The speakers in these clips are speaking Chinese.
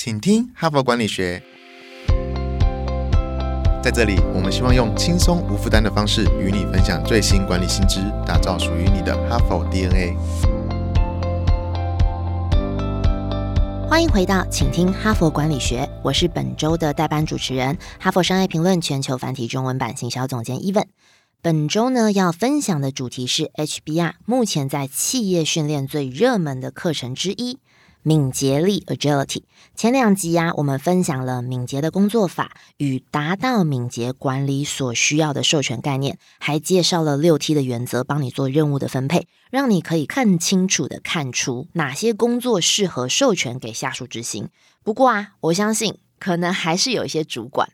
请听哈佛管理学。在这里，我们希望用轻松无负担的方式与你分享最新管理新知，打造属于你的哈佛 DNA。欢迎回到，请听哈佛管理学，我是本周的代班主持人，哈佛商业评论全球繁体中文版行销总监伊文。本周呢要分享的主题是 HBR 目前在企业训练最热门的课程之一。敏捷力 （Agility） 前两集呀，我们分享了敏捷的工作法与达到敏捷管理所需要的授权概念，还介绍了六 T 的原则，帮你做任务的分配，让你可以更清楚的看出哪些工作适合授权给下属执行。不过啊，我相信可能还是有一些主管，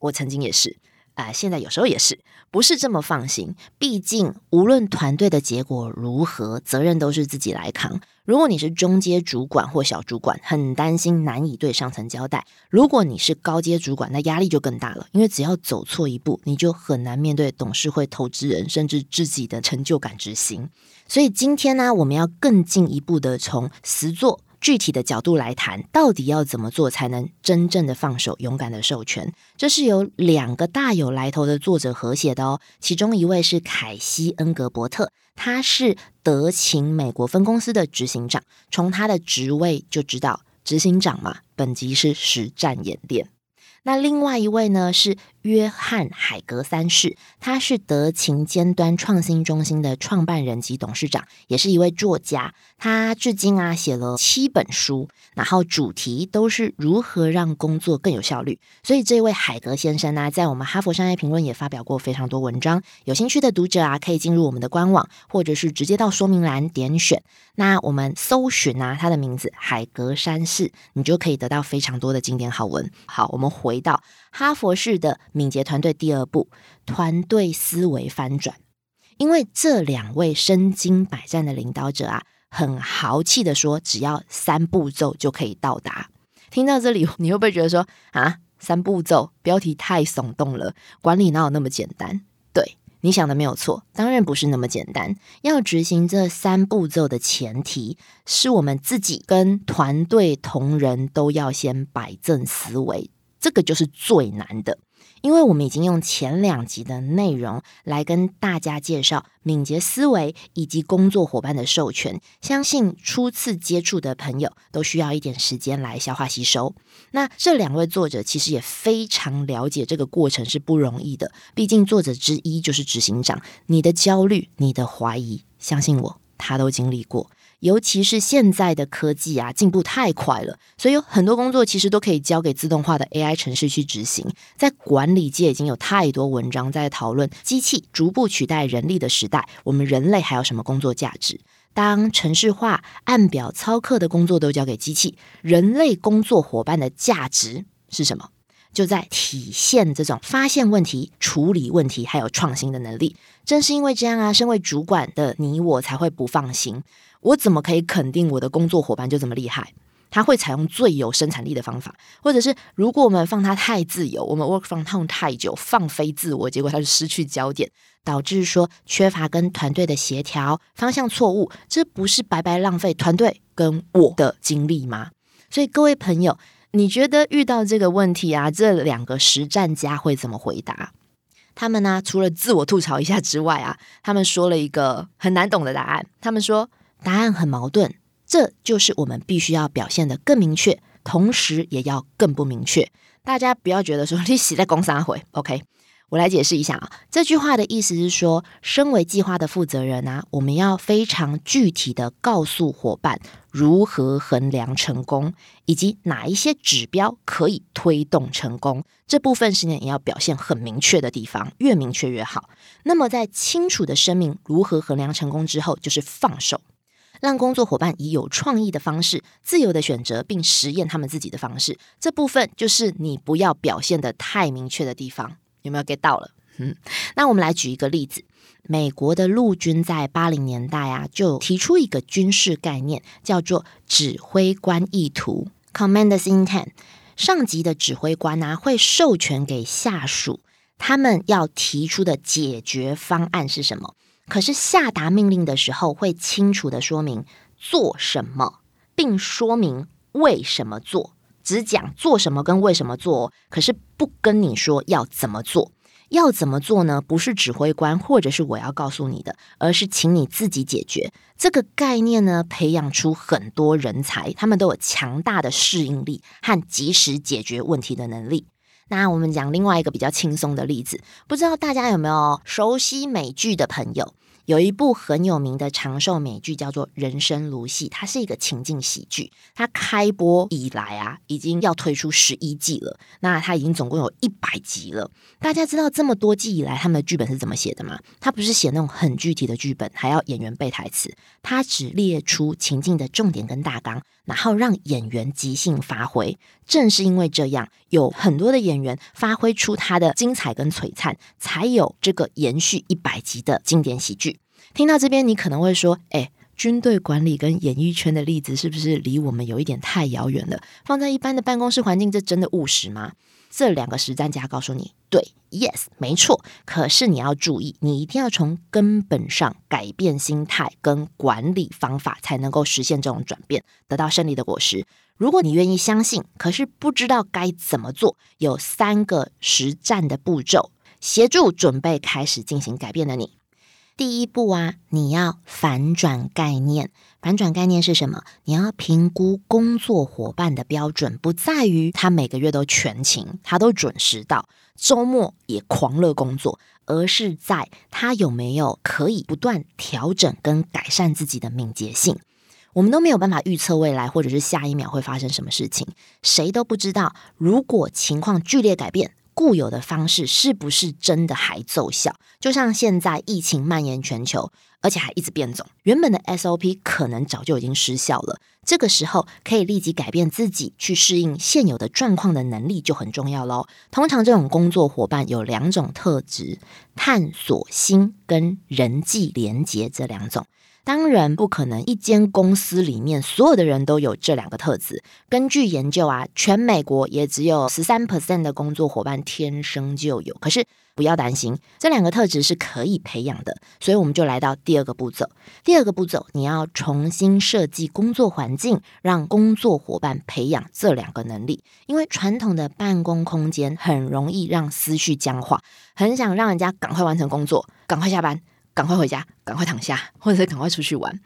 我曾经也是。啊，现在有时候也是不是这么放心？毕竟无论团队的结果如何，责任都是自己来扛。如果你是中阶主管或小主管，很担心难以对上层交代；如果你是高阶主管，那压力就更大了，因为只要走错一步，你就很难面对董事会、投资人，甚至自己的成就感执行。所以今天呢，我们要更进一步的从实做。具体的角度来谈，到底要怎么做才能真正的放手、勇敢的授权？这是由两个大有来头的作者合写的哦。其中一位是凯西·恩格伯特，他是德勤美国分公司的执行长。从他的职位就知道，执行长嘛，本集是实战演练。那另外一位呢是约翰海格三世，他是德勤尖端创新中心的创办人及董事长，也是一位作家。他至今啊写了七本书，然后主题都是如何让工作更有效率。所以这位海格先生呢，在我们哈佛商业评论也发表过非常多文章。有兴趣的读者啊，可以进入我们的官网，或者是直接到说明栏点选。那我们搜寻啊他的名字海格三世，你就可以得到非常多的经典好文。好，我们回。到哈佛式的敏捷团队第二步，团队思维翻转。因为这两位身经百战的领导者啊，很豪气的说，只要三步骤就可以到达。听到这里，你会不会觉得说啊，三步骤标题太耸动了？管理哪有那么简单？对你想的没有错，当然不是那么简单。要执行这三步骤的前提，是我们自己跟团队同仁都要先摆正思维。这个就是最难的，因为我们已经用前两集的内容来跟大家介绍敏捷思维以及工作伙伴的授权，相信初次接触的朋友都需要一点时间来消化吸收。那这两位作者其实也非常了解这个过程是不容易的，毕竟作者之一就是执行长，你的焦虑、你的怀疑，相信我，他都经历过。尤其是现在的科技啊，进步太快了，所以有很多工作其实都可以交给自动化的 AI 城市去执行。在管理界已经有太多文章在讨论机器逐步取代人力的时代，我们人类还有什么工作价值？当城市化、按表操课的工作都交给机器，人类工作伙伴的价值是什么？就在体现这种发现问题、处理问题还有创新的能力。正是因为这样啊，身为主管的你我才会不放心。我怎么可以肯定我的工作伙伴就这么厉害？他会采用最有生产力的方法，或者是如果我们放他太自由，我们 work from home 太久，放飞自我，结果他就失去焦点，导致说缺乏跟团队的协调，方向错误，这不是白白浪费团队跟我的精力吗？所以各位朋友，你觉得遇到这个问题啊，这两个实战家会怎么回答？他们呢，除了自我吐槽一下之外啊，他们说了一个很难懂的答案，他们说。答案很矛盾，这就是我们必须要表现的更明确，同时也要更不明确。大家不要觉得说你死在公三回，OK？我来解释一下啊，这句话的意思是说，身为计划的负责人啊，我们要非常具体的告诉伙伴如何衡量成功，以及哪一些指标可以推动成功。这部分是呢也要表现很明确的地方，越明确越好。那么在清楚的声明如何衡量成功之后，就是放手。让工作伙伴以有创意的方式，自由的选择并实验他们自己的方式，这部分就是你不要表现的太明确的地方，有没有 get 到了？嗯，那我们来举一个例子，美国的陆军在八零年代啊，就提出一个军事概念，叫做指挥官意图 （Commander's Intent）。上级的指挥官呢，会授权给下属，他们要提出的解决方案是什么？可是下达命令的时候，会清楚的说明做什么，并说明为什么做。只讲做什么跟为什么做，可是不跟你说要怎么做。要怎么做呢？不是指挥官或者是我要告诉你的，而是请你自己解决。这个概念呢，培养出很多人才，他们都有强大的适应力和及时解决问题的能力。那我们讲另外一个比较轻松的例子，不知道大家有没有熟悉美剧的朋友？有一部很有名的长寿美剧叫做《人生如戏》，它是一个情境喜剧。它开播以来啊，已经要推出十一季了。那它已经总共有一百集了。大家知道这么多季以来他们的剧本是怎么写的吗？他不是写那种很具体的剧本，还要演员背台词。他只列出情境的重点跟大纲，然后让演员即兴发挥。正是因为这样，有很多的演员发挥出他的精彩跟璀璨，才有这个延续一百集的经典喜剧。听到这边，你可能会说：“哎，军队管理跟演艺圈的例子是不是离我们有一点太遥远了？放在一般的办公室环境，这真的务实吗？”这两个实战家告诉你：“对，yes，没错。可是你要注意，你一定要从根本上改变心态跟管理方法，才能够实现这种转变，得到胜利的果实。如果你愿意相信，可是不知道该怎么做，有三个实战的步骤，协助准备开始进行改变的你。”第一步啊，你要反转概念。反转概念是什么？你要评估工作伙伴的标准，不在于他每个月都全勤，他都准时到，周末也狂乐工作，而是在他有没有可以不断调整跟改善自己的敏捷性。我们都没有办法预测未来，或者是下一秒会发生什么事情，谁都不知道。如果情况剧烈改变，固有的方式是不是真的还奏效？就像现在疫情蔓延全球，而且还一直变种，原本的 SOP 可能早就已经失效了。这个时候可以立即改变自己去适应现有的状况的能力就很重要喽。通常这种工作伙伴有两种特质：探索心跟人际连结这两种。当然不可能，一间公司里面所有的人都有这两个特质。根据研究啊，全美国也只有十三 percent 的工作伙伴天生就有。可是不要担心，这两个特质是可以培养的。所以我们就来到第二个步骤。第二个步骤，你要重新设计工作环境，让工作伙伴培养这两个能力。因为传统的办公空间很容易让思绪僵化，很想让人家赶快完成工作，赶快下班。赶快回家，赶快躺下，或者是赶快出去玩。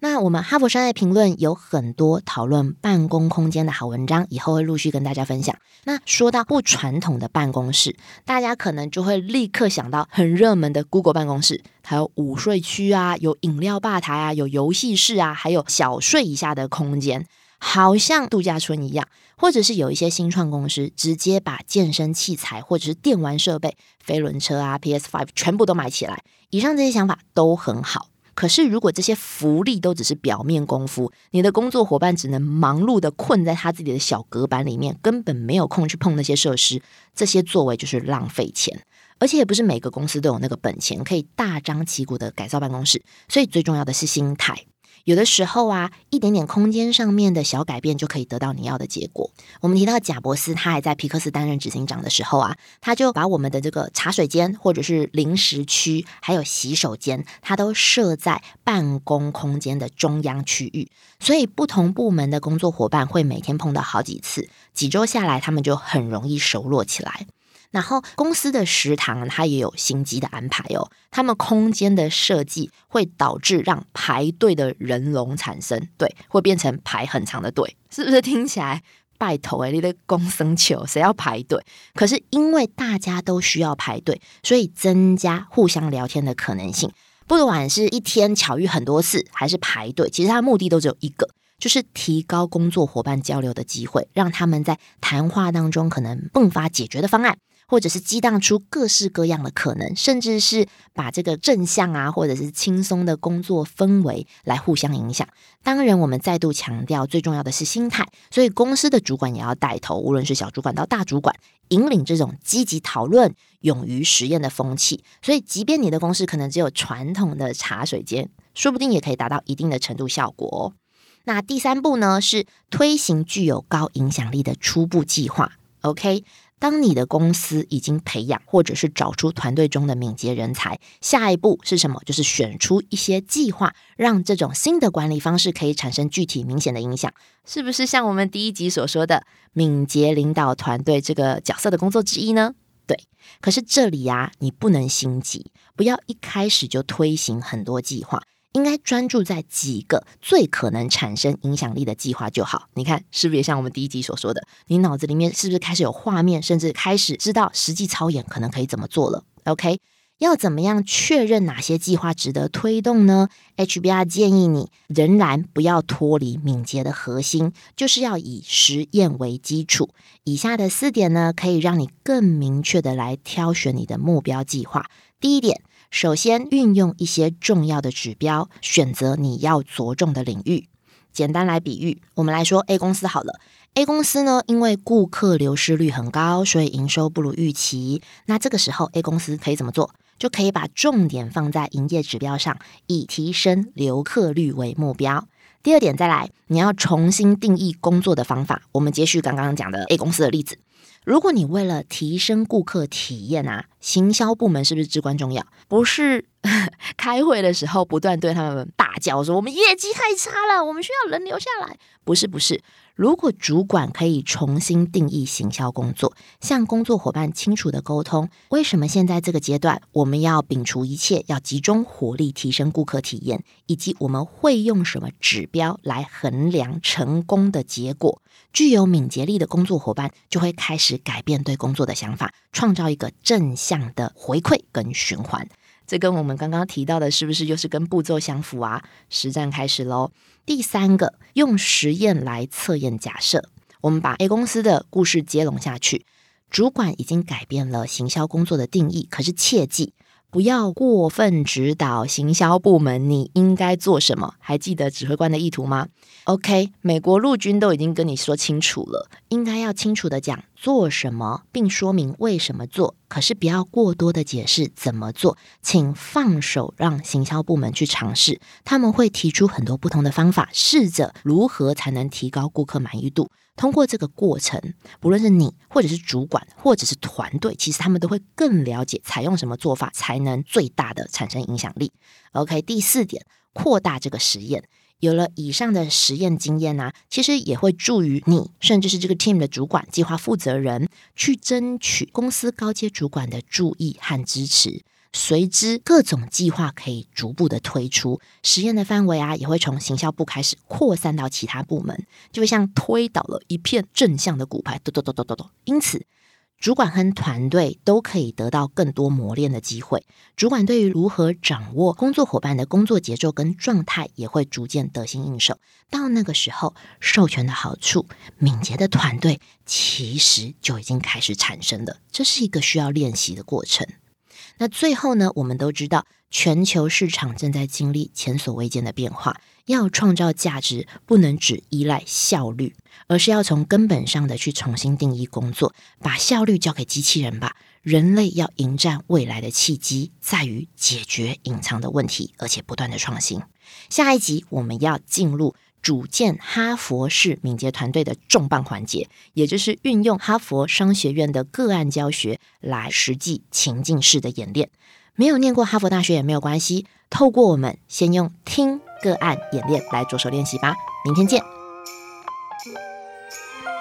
那我们哈佛商业评论有很多讨论办公空间的好文章，以后会陆续跟大家分享。那说到不传统的办公室，大家可能就会立刻想到很热门的 Google 办公室，还有午睡区啊，有饮料吧台啊，有游戏室啊，还有小睡一下的空间。好像度假村一样，或者是有一些新创公司直接把健身器材或者是电玩设备、飞轮车啊、PS Five 全部都买起来。以上这些想法都很好，可是如果这些福利都只是表面功夫，你的工作伙伴只能忙碌的困在他自己的小隔板里面，根本没有空去碰那些设施，这些作为就是浪费钱，而且也不是每个公司都有那个本钱可以大张旗鼓的改造办公室。所以最重要的是心态。有的时候啊，一点点空间上面的小改变就可以得到你要的结果。我们提到贾伯斯，他还在皮克斯担任执行长的时候啊，他就把我们的这个茶水间或者是零食区，还有洗手间，他都设在办公空间的中央区域，所以不同部门的工作伙伴会每天碰到好几次，几周下来，他们就很容易熟络起来。然后公司的食堂它也有心机的安排哦，他们空间的设计会导致让排队的人龙产生，对，会变成排很长的队，是不是听起来拜托诶，你的公生球谁要排队？可是因为大家都需要排队，所以增加互相聊天的可能性。不管是一天巧遇很多次，还是排队，其实它的目的都只有一个，就是提高工作伙伴交流的机会，让他们在谈话当中可能迸发解决的方案。或者是激荡出各式各样的可能，甚至是把这个正向啊，或者是轻松的工作氛围来互相影响。当然，我们再度强调，最重要的是心态。所以，公司的主管也要带头，无论是小主管到大主管，引领这种积极讨论、勇于实验的风气。所以，即便你的公司可能只有传统的茶水间，说不定也可以达到一定的程度效果哦。那第三步呢，是推行具有高影响力的初步计划。OK。当你的公司已经培养或者是找出团队中的敏捷人才，下一步是什么？就是选出一些计划，让这种新的管理方式可以产生具体明显的影响，是不是像我们第一集所说的敏捷领导团队这个角色的工作之一呢？对。可是这里呀，你不能心急，不要一开始就推行很多计划。应该专注在几个最可能产生影响力的计划就好。你看，是不是也像我们第一集所说的？你脑子里面是不是开始有画面，甚至开始知道实际操演可能可以怎么做了？OK，要怎么样确认哪些计划值得推动呢？HBR 建议你仍然不要脱离敏捷的核心，就是要以实验为基础。以下的四点呢，可以让你更明确的来挑选你的目标计划。第一点。首先，运用一些重要的指标，选择你要着重的领域。简单来比喻，我们来说 A 公司好了。A 公司呢，因为顾客流失率很高，所以营收不如预期。那这个时候，A 公司可以怎么做？就可以把重点放在营业指标上，以提升留客率为目标。第二点，再来，你要重新定义工作的方法。我们接续刚刚讲的 A 公司的例子。如果你为了提升顾客体验啊，行销部门是不是至关重要？不是 开会的时候不断对他们大叫说我们业绩太差了，我们需要人留下来。不是不是，如果主管可以重新定义行销工作，向工作伙伴清楚的沟通，为什么现在这个阶段我们要摒除一切，要集中火力提升顾客体验，以及我们会用什么指标来衡量成功的结果？具有敏捷力的工作伙伴就会开始改变对工作的想法，创造一个正向的回馈跟循环。这跟我们刚刚提到的，是不是就是跟步骤相符啊？实战开始喽。第三个，用实验来测验假设。我们把 A 公司的故事接龙下去，主管已经改变了行销工作的定义，可是切记。不要过分指导行销部门，你应该做什么？还记得指挥官的意图吗？OK，美国陆军都已经跟你说清楚了，应该要清楚的讲做什么，并说明为什么做。可是不要过多的解释怎么做，请放手让行销部门去尝试，他们会提出很多不同的方法，试着如何才能提高顾客满意度。通过这个过程，不论是你，或者是主管，或者是团队，其实他们都会更了解采用什么做法才能最大的产生影响力。OK，第四点，扩大这个实验。有了以上的实验经验呢，其实也会助于你，甚至是这个 team 的主管、计划负责人，去争取公司高阶主管的注意和支持。随之，各种计划可以逐步的推出，实验的范围啊，也会从行销部开始扩散到其他部门，就像推倒了一片正向的骨牌，咚咚咚咚咚咚。因此，主管和团队都可以得到更多磨练的机会。主管对于如何掌握工作伙伴的工作节奏跟状态，也会逐渐得心应手。到那个时候，授权的好处，敏捷的团队其实就已经开始产生了。这是一个需要练习的过程。那最后呢？我们都知道，全球市场正在经历前所未见的变化。要创造价值，不能只依赖效率，而是要从根本上的去重新定义工作，把效率交给机器人吧。人类要迎战未来的契机，在于解决隐藏的问题，而且不断的创新。下一集我们要进入。组建哈佛式敏捷团队的重磅环节，也就是运用哈佛商学院的个案教学来实际情境式的演练。没有念过哈佛大学也没有关系，透过我们先用听个案演练来着手练习吧。明天见。